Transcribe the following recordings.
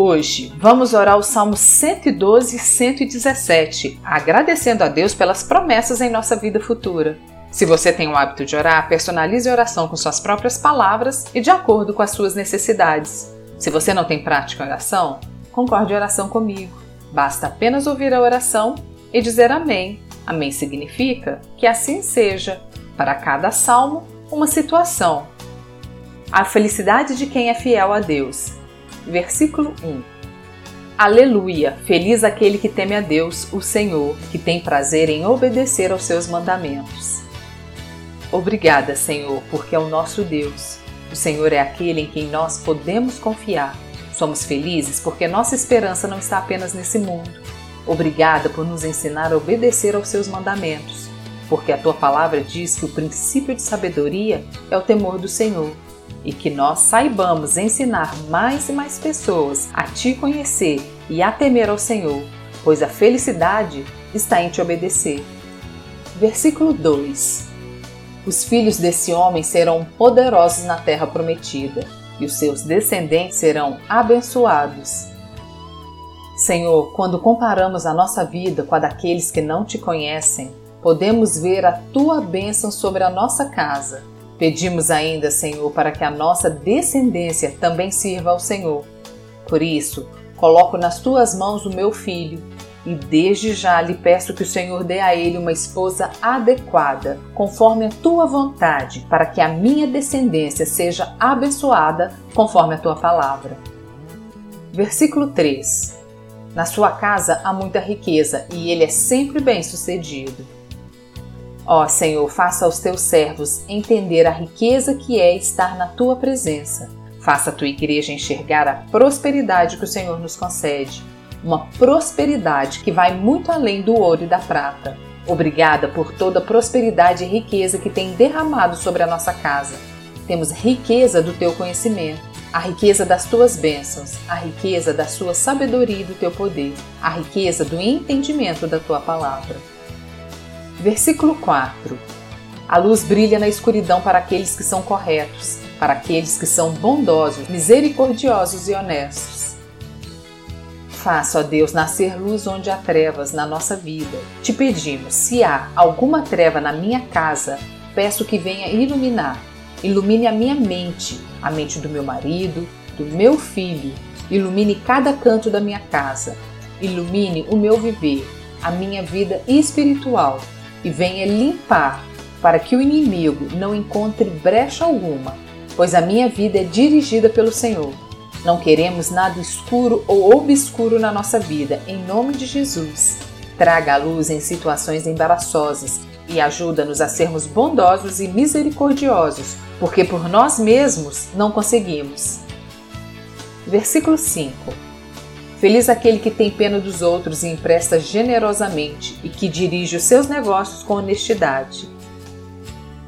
Hoje vamos orar o Salmo 112 e 117, agradecendo a Deus pelas promessas em nossa vida futura. Se você tem o hábito de orar, personalize a oração com suas próprias palavras e de acordo com as suas necessidades. Se você não tem prática em oração, concorde em oração comigo. Basta apenas ouvir a oração e dizer Amém. Amém significa que assim seja. Para cada salmo, uma situação. A felicidade de quem é fiel a Deus versículo 1. Aleluia! Feliz aquele que teme a Deus, o Senhor, que tem prazer em obedecer aos seus mandamentos. Obrigada, Senhor, porque é o nosso Deus. O Senhor é aquele em quem nós podemos confiar. Somos felizes porque nossa esperança não está apenas nesse mundo. Obrigada por nos ensinar a obedecer aos seus mandamentos, porque a tua palavra diz que o princípio de sabedoria é o temor do Senhor e que nós saibamos ensinar mais e mais pessoas a te conhecer e a temer ao Senhor, pois a felicidade está em te obedecer. Versículo 2: Os filhos desse homem serão poderosos na terra prometida, e os seus descendentes serão abençoados. Senhor, quando comparamos a nossa vida com a daqueles que não te conhecem, podemos ver a tua bênção sobre a nossa casa Pedimos ainda, Senhor, para que a nossa descendência também sirva ao Senhor. Por isso, coloco nas tuas mãos o meu filho e desde já lhe peço que o Senhor dê a ele uma esposa adequada, conforme a tua vontade, para que a minha descendência seja abençoada, conforme a tua palavra. Versículo 3: Na sua casa há muita riqueza e ele é sempre bem-sucedido. Ó Senhor, faça aos teus servos entender a riqueza que é estar na tua presença. Faça a tua igreja enxergar a prosperidade que o Senhor nos concede, uma prosperidade que vai muito além do ouro e da prata. Obrigada por toda a prosperidade e riqueza que tem derramado sobre a nossa casa. Temos riqueza do teu conhecimento, a riqueza das tuas bênçãos, a riqueza da sua sabedoria e do teu poder, a riqueza do entendimento da tua palavra. Versículo 4: A luz brilha na escuridão para aqueles que são corretos, para aqueles que são bondosos, misericordiosos e honestos. Faça, ó Deus, nascer luz onde há trevas na nossa vida. Te pedimos, se há alguma treva na minha casa, peço que venha iluminar. Ilumine a minha mente, a mente do meu marido, do meu filho. Ilumine cada canto da minha casa. Ilumine o meu viver, a minha vida espiritual e venha limpar, para que o inimigo não encontre brecha alguma, pois a minha vida é dirigida pelo Senhor. Não queremos nada escuro ou obscuro na nossa vida, em nome de Jesus. Traga a luz em situações embaraçosas e ajuda-nos a sermos bondosos e misericordiosos, porque por nós mesmos não conseguimos. Versículo 5 Feliz aquele que tem pena dos outros e empresta generosamente e que dirige os seus negócios com honestidade.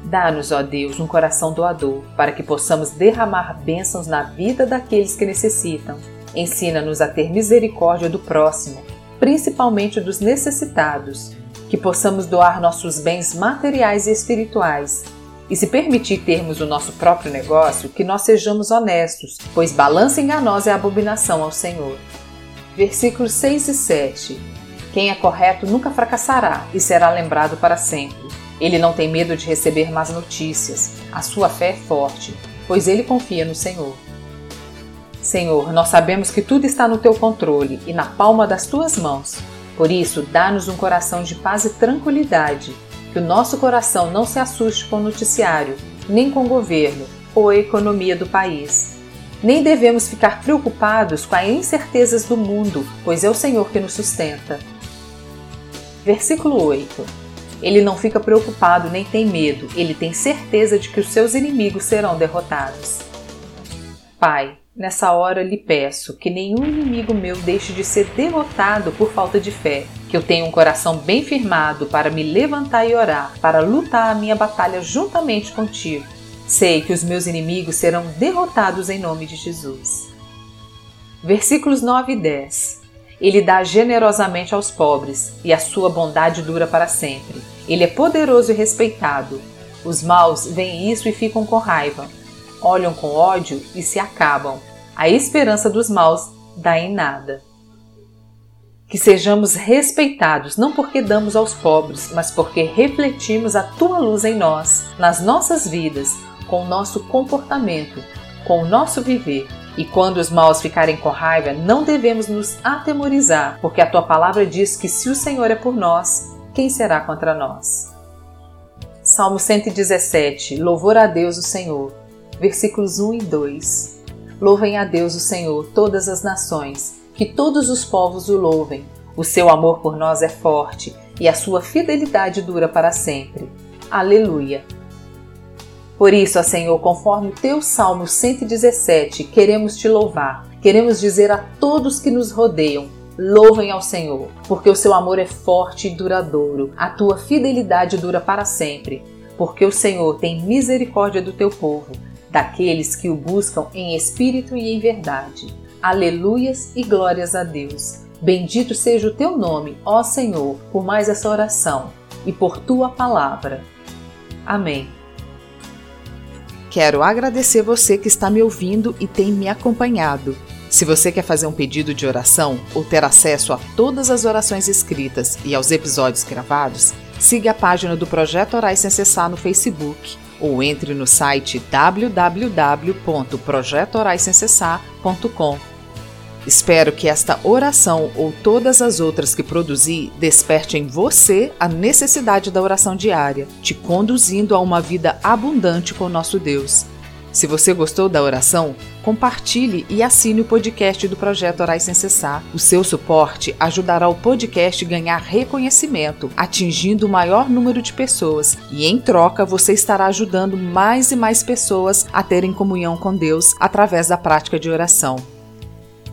Dá-nos, ó Deus, um coração doador, para que possamos derramar bênçãos na vida daqueles que necessitam. Ensina-nos a ter misericórdia do próximo, principalmente dos necessitados, que possamos doar nossos bens materiais e espirituais. E se permitir termos o nosso próprio negócio, que nós sejamos honestos, pois balança enganosa é abominação ao Senhor versículos 6 e 7. Quem é correto nunca fracassará e será lembrado para sempre. Ele não tem medo de receber más notícias. A sua fé é forte, pois ele confia no Senhor. Senhor, nós sabemos que tudo está no teu controle e na palma das tuas mãos. Por isso, dá-nos um coração de paz e tranquilidade, que o nosso coração não se assuste com o noticiário, nem com o governo ou a economia do país nem devemos ficar preocupados com as incertezas do mundo, pois é o Senhor que nos sustenta. Versículo 8. Ele não fica preocupado nem tem medo, ele tem certeza de que os seus inimigos serão derrotados. Pai, Nessa hora lhe peço que nenhum inimigo meu deixe de ser derrotado por falta de fé, que eu tenha um coração bem firmado para me levantar e orar, para lutar a minha batalha juntamente contigo. Sei que os meus inimigos serão derrotados em nome de Jesus. Versículos 9 e 10. Ele dá generosamente aos pobres, e a sua bondade dura para sempre. Ele é poderoso e respeitado. Os maus veem isso e ficam com raiva olham com ódio e se acabam. A esperança dos maus dá em nada. Que sejamos respeitados não porque damos aos pobres, mas porque refletimos a tua luz em nós, nas nossas vidas, com o nosso comportamento, com o nosso viver. E quando os maus ficarem com raiva, não devemos nos atemorizar, porque a tua palavra diz que se o Senhor é por nós, quem será contra nós? Salmo 117 Louvor a Deus o Senhor versículos 1 e 2. Louvem a Deus o Senhor, todas as nações, que todos os povos o louvem. O seu amor por nós é forte e a sua fidelidade dura para sempre. Aleluia. Por isso, ó Senhor, conforme o teu Salmo 117, queremos te louvar. Queremos dizer a todos que nos rodeiam: louvem ao Senhor, porque o seu amor é forte e duradouro, a tua fidelidade dura para sempre. Porque o Senhor tem misericórdia do teu povo daqueles que o buscam em espírito e em verdade. Aleluias e glórias a Deus. Bendito seja o teu nome, ó Senhor, por mais essa oração e por tua palavra. Amém. Quero agradecer você que está me ouvindo e tem me acompanhado. Se você quer fazer um pedido de oração ou ter acesso a todas as orações escritas e aos episódios gravados, siga a página do Projeto Orais Sem Cessar no Facebook ou entre no site www.projetoraissemcessar.com. Espero que esta oração ou todas as outras que produzi desperte em você a necessidade da oração diária, te conduzindo a uma vida abundante com nosso Deus. Se você gostou da oração, compartilhe e assine o podcast do Projeto Orais Sem Cessar. O seu suporte ajudará o podcast a ganhar reconhecimento, atingindo o maior número de pessoas, e em troca você estará ajudando mais e mais pessoas a terem comunhão com Deus através da prática de oração.